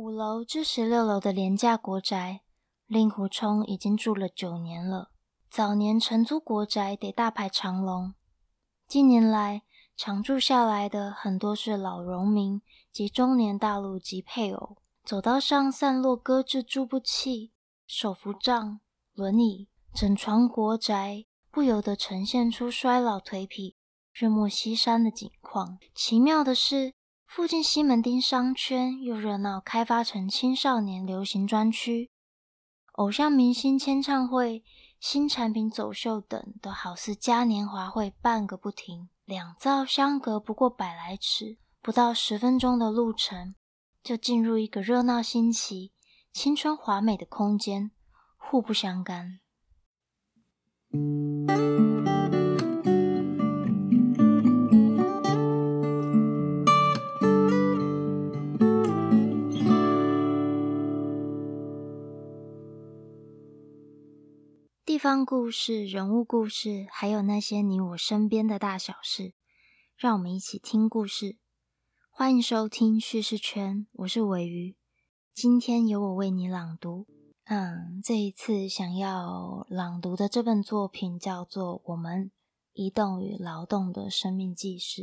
五楼至十六楼的廉价国宅，令狐冲已经住了九年了。早年承租国宅得大排长龙，近年来常住下来的很多是老农民及中年大陆籍配偶。走道上散落搁置住不器、手扶杖、轮椅，整床国宅不由得呈现出衰老颓圮、日暮西山的景况。奇妙的是。附近西门町商圈又热闹，开发成青少年流行专区，偶像明星签唱会、新产品走秀等，都好似嘉年华会办个不停。两造相隔不过百来尺，不到十分钟的路程，就进入一个热闹新奇、青春华美的空间，互不相干。方故事、人物故事，还有那些你我身边的大小事，让我们一起听故事。欢迎收听叙事圈，我是尾鱼。今天由我为你朗读。嗯，这一次想要朗读的这本作品叫做《我们移动与劳动的生命纪事》。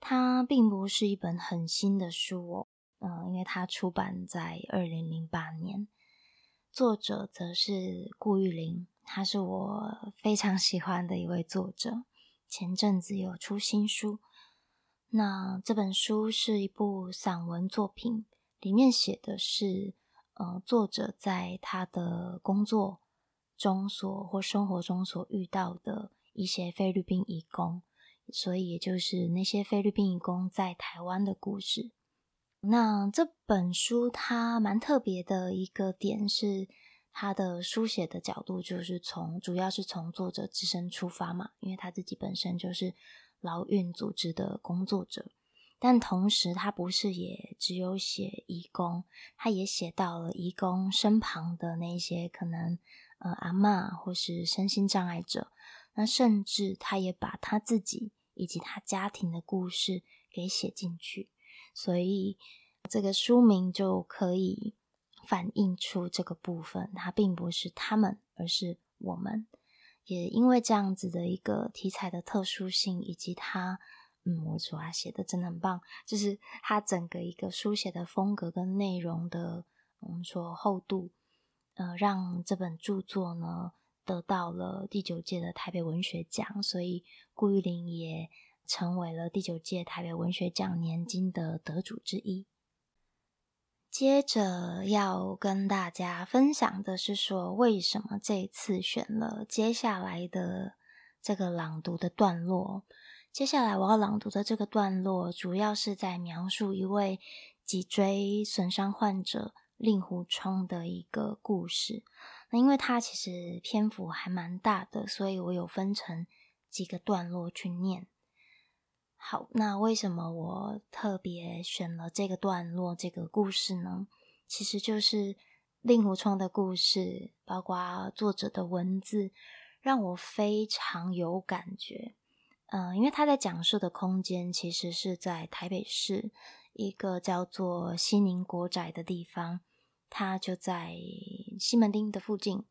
它并不是一本很新的书哦，嗯，因为它出版在二零零八年。作者则是顾玉玲，他是我非常喜欢的一位作者。前阵子有出新书，那这本书是一部散文作品，里面写的是，呃，作者在他的工作中所或生活中所遇到的一些菲律宾移工，所以也就是那些菲律宾移工在台湾的故事。那这本书它蛮特别的一个点是，他的书写的角度就是从主要是从作者自身出发嘛，因为他自己本身就是劳运组织的工作者，但同时他不是也只有写义工，他也写到了义工身旁的那些可能呃阿嬷或是身心障碍者，那甚至他也把他自己以及他家庭的故事给写进去。所以，这个书名就可以反映出这个部分，它并不是他们，而是我们。也因为这样子的一个题材的特殊性，以及它，嗯，我主要写的真的很棒，就是它整个一个书写的风格跟内容的，我们说厚度，呃，让这本著作呢得到了第九届的台北文学奖，所以顾玉玲也。成为了第九届台北文学奖年金的得主之一。接着要跟大家分享的是说，为什么这次选了接下来的这个朗读的段落？接下来我要朗读的这个段落，主要是在描述一位脊椎损伤患者令狐冲的一个故事。那因为它其实篇幅还蛮大的，所以我有分成几个段落去念。好，那为什么我特别选了这个段落这个故事呢？其实就是令狐冲的故事，包括作者的文字，让我非常有感觉。嗯，因为他在讲述的空间其实是在台北市一个叫做西宁国宅的地方，它就在西门町的附近。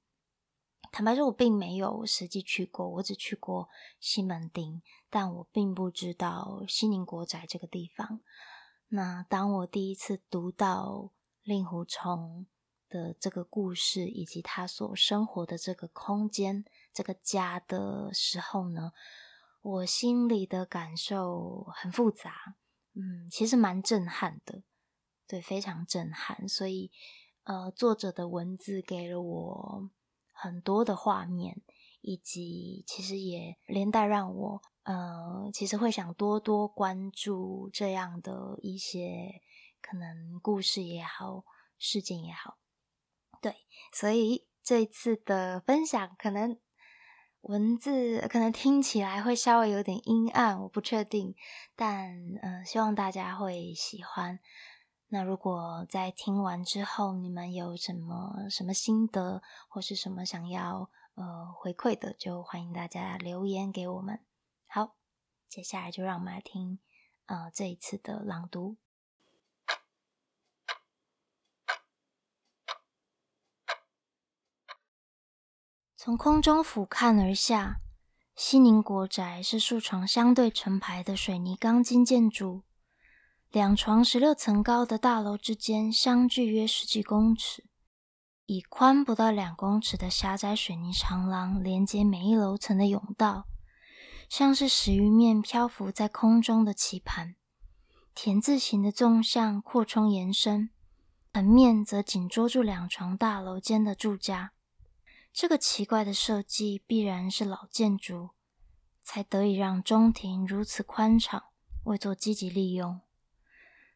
坦白说，我并没有实际去过，我只去过西门町，但我并不知道西宁国宅这个地方。那当我第一次读到令狐冲的这个故事，以及他所生活的这个空间、这个家的时候呢，我心里的感受很复杂。嗯，其实蛮震撼的，对，非常震撼。所以，呃，作者的文字给了我。很多的画面，以及其实也连带让我，呃，其实会想多多关注这样的一些可能故事也好，事件也好，对，所以这次的分享可能文字可能听起来会稍微有点阴暗，我不确定，但嗯，希望大家会喜欢。那如果在听完之后你们有什么什么心得或是什么想要呃回馈的就欢迎大家留言给我们。好接下来就让我们来听呃这一次的朗读。从空中俯瞰而下西宁国宅是数床相对成排的水泥钢筋建筑。两床十六层高的大楼之间相距约十几公尺，以宽不到两公尺的狭窄水泥长廊连接每一楼层的甬道，像是十余面漂浮在空中的棋盘。田字形的纵向扩充延伸，横面则紧捉住两床大楼间的住家。这个奇怪的设计必然是老建筑，才得以让中庭如此宽敞，未做积极利用。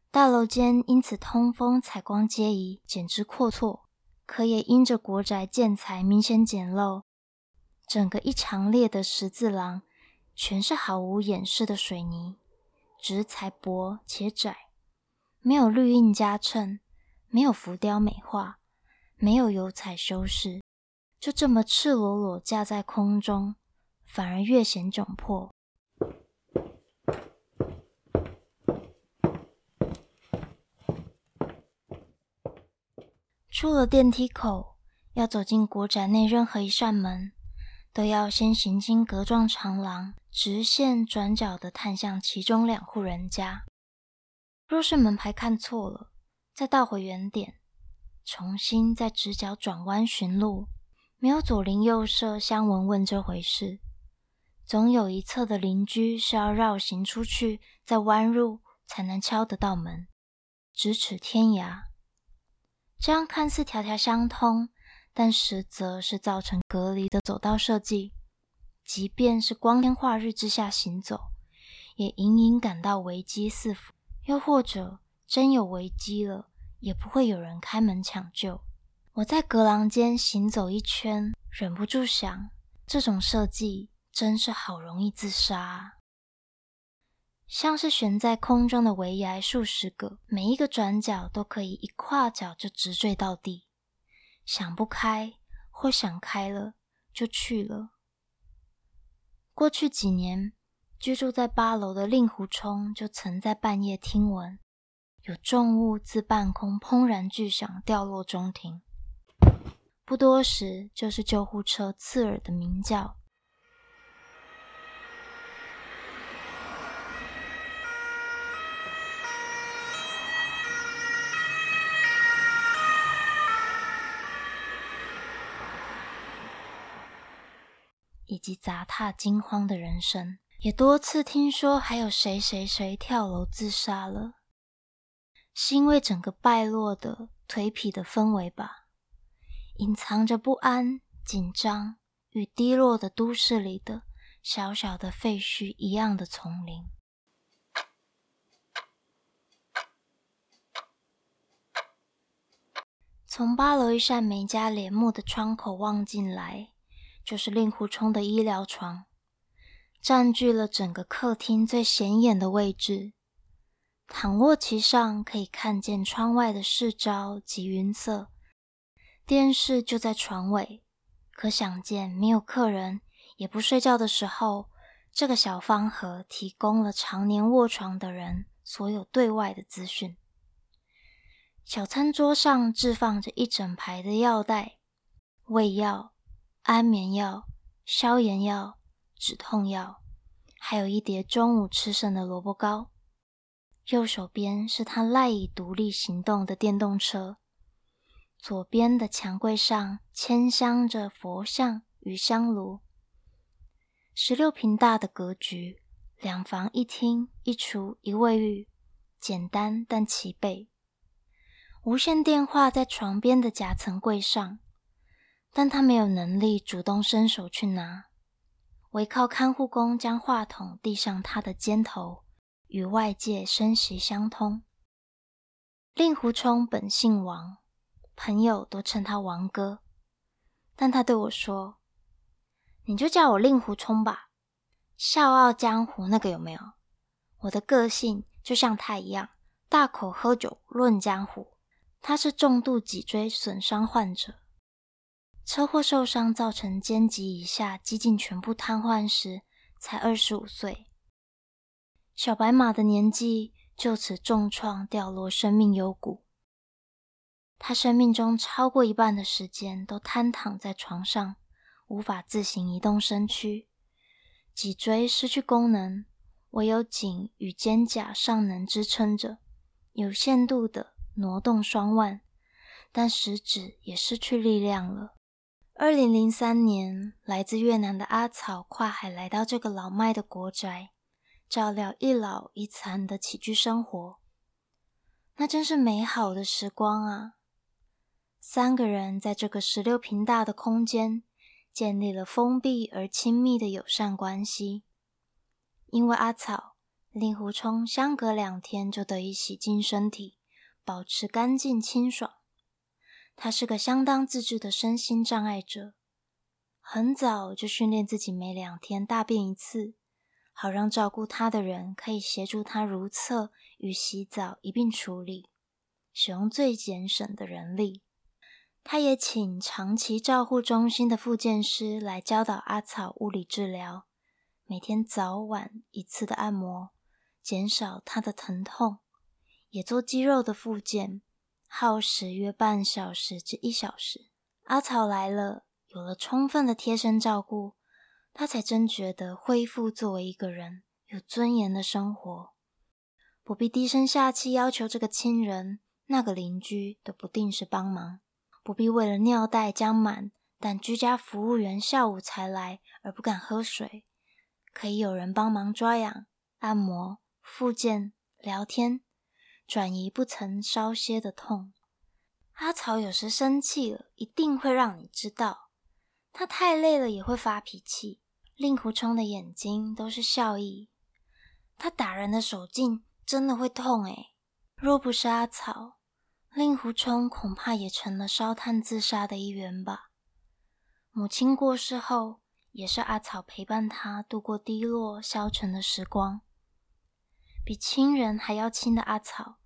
大楼间因此通风、采光皆宜，简直阔绰。可也因着国宅建材明显简陋，整个一长列的十字廊全是毫无掩饰的水泥。直材薄且窄，没有绿印加衬，没有浮雕美化，没有油彩修饰，就这么赤裸裸架在空中，反而越显窘迫。出了电梯口，要走进国宅内任何一扇门，都要先行经格状长廊。直线转角的探向其中两户人家。若是门牌看错了，再倒回原点，重新在直角转弯寻路，没有左邻右舍相闻问这回事。总有一侧的邻居是要绕行出去，再弯入才能敲得到门，咫尺天涯。这样看似条条相通，但实则是造成隔离的走道设计。即便是光天化日之下行走，也隐隐感到危机四伏。又或者真有危机了，也不会有人开门抢救。我在隔廊间行走一圈，忍不住想：这种设计真是好容易自杀。像是悬在空中的围崖数十个，每一个转角都可以一跨脚就直坠到地。想不开或想开了，就去了。过去几年，居住在八楼的令狐冲就曾在半夜听闻有重物自半空砰然巨响掉落中庭，不多时就是救护车刺耳的鸣叫。以及砸踏惊慌的人生，也多次听说还有谁谁谁跳楼自杀了，是因为整个败落的颓圮的氛围吧？隐藏着不安、紧张与低落的都市里的小小的废墟一样的丛林。从八楼一扇没加帘幕的窗口望进来。就是令狐冲的医疗床，占据了整个客厅最显眼的位置。躺卧其上，可以看见窗外的市郊及云色。电视就在床尾，可想见没有客人也不睡觉的时候，这个小方盒提供了常年卧床的人所有对外的资讯。小餐桌上置放着一整排的药袋、胃药。安眠药、消炎药、止痛药，还有一碟中午吃剩的萝卜糕。右手边是他赖以独立行动的电动车，左边的墙柜上嵌镶着佛像与香炉。十六平大的格局，两房一厅一厨一卫浴，简单但齐备。无线电话在床边的夹层柜上。但他没有能力主动伸手去拿，唯靠看护工将话筒递上他的肩头，与外界声息相通。令狐冲本姓王，朋友都称他王哥，但他对我说：“你就叫我令狐冲吧。”笑傲江湖那个有没有？我的个性就像他一样，大口喝酒论江湖。他是重度脊椎损伤患者。车祸受伤，造成肩及以下几近全部瘫痪时，才二十五岁。小白马的年纪就此重创，掉落生命幽谷。他生命中超过一半的时间都瘫躺在床上，无法自行移动身躯，脊椎失去功能，唯有颈与肩胛尚能支撑着，有限度的挪动双腕，但食指也失去力量了。二零零三年，来自越南的阿草跨海来到这个老迈的国宅，照料一老一残的起居生活。那真是美好的时光啊！三个人在这个十六平大的空间，建立了封闭而亲密的友善关系。因为阿草，令狐冲相隔两天就得以洗净身体，保持干净清爽。他是个相当自制的身心障碍者，很早就训练自己每两天大便一次，好让照顾他的人可以协助他如厕与洗澡一并处理，使用最节省的人力。他也请长期照护中心的复健师来教导阿草物理治疗，每天早晚一次的按摩，减少他的疼痛，也做肌肉的复健。耗时约半小时至一小时。阿草来了，有了充分的贴身照顾，他才真觉得恢复作为一个人有尊严的生活，不必低声下气要求这个亲人、那个邻居的不定时帮忙，不必为了尿袋将满，但居家服务员下午才来而不敢喝水，可以有人帮忙抓痒、按摩、复健、聊天。转移不曾稍歇的痛。阿草有时生气了，一定会让你知道。他太累了也会发脾气。令狐冲的眼睛都是笑意。他打人的手劲真的会痛诶。若不是阿草，令狐冲恐怕也成了烧炭自杀的一员吧。母亲过世后，也是阿草陪伴他度过低落消沉的时光。比亲人还要亲的阿草，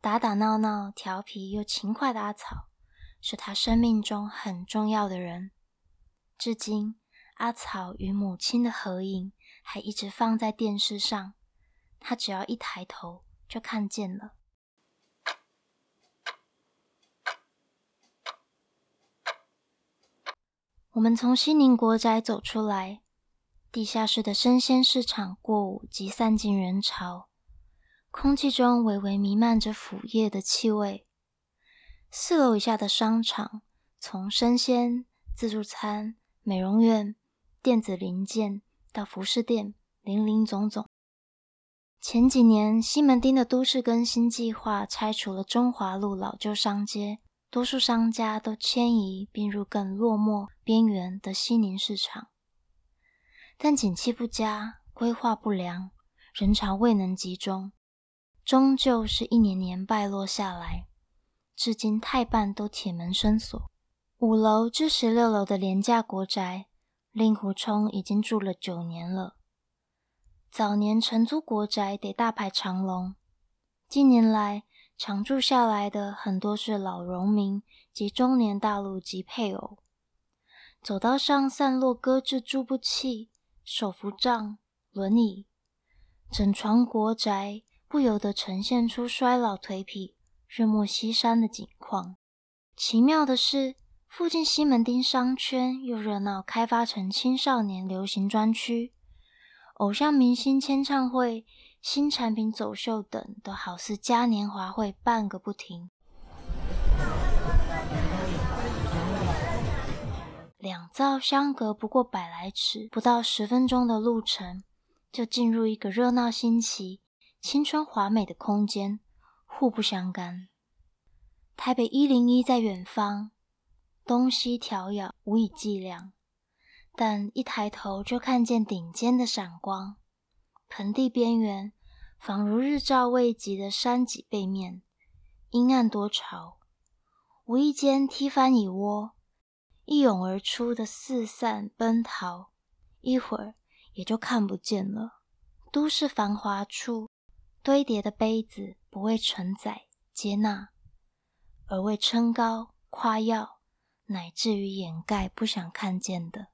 打打闹闹、调皮又勤快的阿草，是他生命中很重要的人。至今，阿草与母亲的合影还一直放在电视上，他只要一抬头就看见了。我们从西宁国宅走出来，地下室的生鲜市场过午即散尽人潮。空气中微微弥漫着腐叶的气味。四楼以下的商场，从生鲜、自助餐、美容院、电子零件到服饰店，林林总总。前几年，西门町的都市更新计划拆除了中华路老旧商街，多数商家都迁移并入更落寞边缘的西宁市场。但景气不佳，规划不良，人潮未能集中。终究是一年年败落下来，至今太半都铁门深锁。五楼至十六楼的廉价国宅，令狐冲已经住了九年了。早年承租国宅得大排长龙，近年来常住下来的很多是老农民及中年大陆籍配偶。走道上散落搁置助步器、手扶杖、轮椅，整床国宅。不由得呈现出衰老颓圮、日暮西山的景况。奇妙的是，附近西门町商圈又热闹开发成青少年流行专区，偶像明星签唱会、新产品走秀等，都好似嘉年华会办个不停。两造相隔不过百来尺，不到十分钟的路程，就进入一个热闹新奇。青春华美的空间，互不相干。台北一零一在远方，东西迢遥，无以计量。但一抬头就看见顶尖的闪光，盆地边缘，仿如日照未及的山脊背面，阴暗多潮。无意间踢翻蚁窝，一涌而出的四散奔逃，一会儿也就看不见了。都市繁华处。堆叠的杯子不为承载、接纳，而为撑高、夸耀，乃至于掩盖不想看见的。